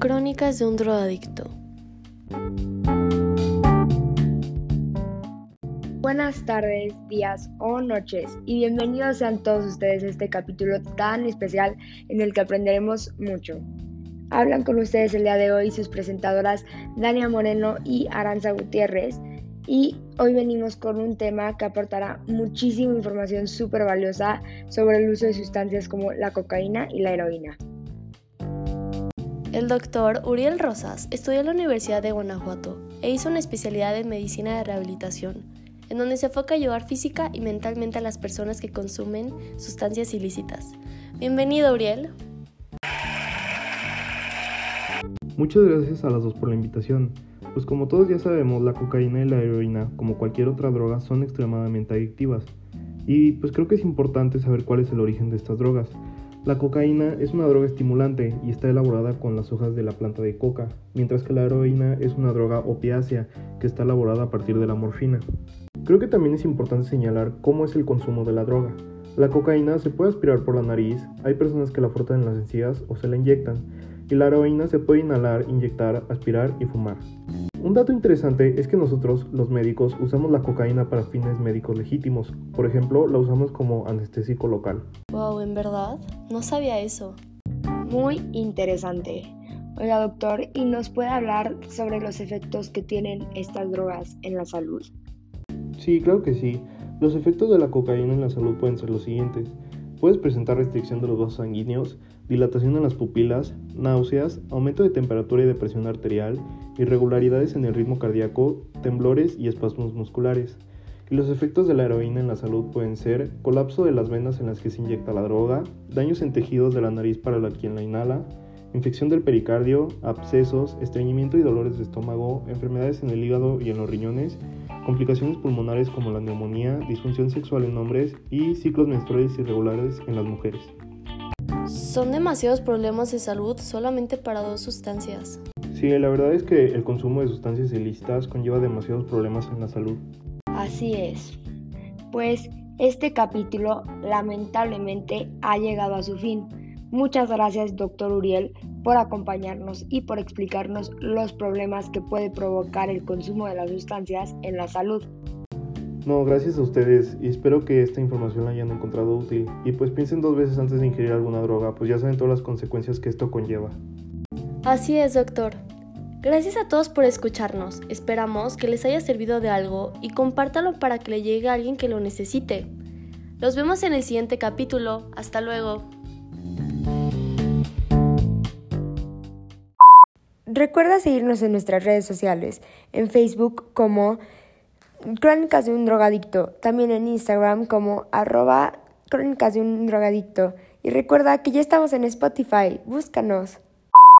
Crónicas de un drogadicto. Buenas tardes, días o noches y bienvenidos sean todos ustedes a este capítulo tan especial en el que aprenderemos mucho. Hablan con ustedes el día de hoy sus presentadoras Dania Moreno y Aranza Gutiérrez y hoy venimos con un tema que aportará muchísima información súper valiosa sobre el uso de sustancias como la cocaína y la heroína. El doctor Uriel Rosas estudió en la Universidad de Guanajuato e hizo una especialidad en medicina de rehabilitación, en donde se enfoca a ayudar física y mentalmente a las personas que consumen sustancias ilícitas. Bienvenido, Uriel. Muchas gracias a las dos por la invitación. Pues como todos ya sabemos, la cocaína y la heroína, como cualquier otra droga, son extremadamente adictivas. Y pues creo que es importante saber cuál es el origen de estas drogas. La cocaína es una droga estimulante y está elaborada con las hojas de la planta de coca, mientras que la heroína es una droga opiácea que está elaborada a partir de la morfina. Creo que también es importante señalar cómo es el consumo de la droga. La cocaína se puede aspirar por la nariz, hay personas que la frotan en las encías o se la inyectan, y la heroína se puede inhalar, inyectar, aspirar y fumar. Un dato interesante es que nosotros, los médicos, usamos la cocaína para fines médicos legítimos. Por ejemplo, la usamos como anestésico local. Wow, ¿en verdad? No sabía eso. Muy interesante. Oiga, doctor, ¿y nos puede hablar sobre los efectos que tienen estas drogas en la salud? Sí, claro que sí. Los efectos de la cocaína en la salud pueden ser los siguientes. Puedes presentar restricción de los vasos sanguíneos, dilatación en las pupilas, náuseas, aumento de temperatura y de presión arterial, irregularidades en el ritmo cardíaco, temblores y espasmos musculares. Y los efectos de la heroína en la salud pueden ser colapso de las venas en las que se inyecta la droga, daños en tejidos de la nariz para la quien la inhala, infección del pericardio, abscesos, estreñimiento y dolores de estómago, enfermedades en el hígado y en los riñones, complicaciones pulmonares como la neumonía, disfunción sexual en hombres y ciclos menstruales irregulares en las mujeres. Son demasiados problemas de salud solamente para dos sustancias. Sí, la verdad es que el consumo de sustancias ilícitas conlleva demasiados problemas en la salud. Así es. Pues este capítulo lamentablemente ha llegado a su fin. Muchas gracias, doctor Uriel, por acompañarnos y por explicarnos los problemas que puede provocar el consumo de las sustancias en la salud. No, gracias a ustedes y espero que esta información la hayan encontrado útil. Y pues piensen dos veces antes de ingerir alguna droga, pues ya saben todas las consecuencias que esto conlleva. Así es, doctor. Gracias a todos por escucharnos. Esperamos que les haya servido de algo y compártalo para que le llegue a alguien que lo necesite. Los vemos en el siguiente capítulo. Hasta luego. Recuerda seguirnos en nuestras redes sociales, en Facebook como Crónicas de un drogadicto, también en Instagram como arroba Crónicas de un drogadicto. Y recuerda que ya estamos en Spotify, búscanos.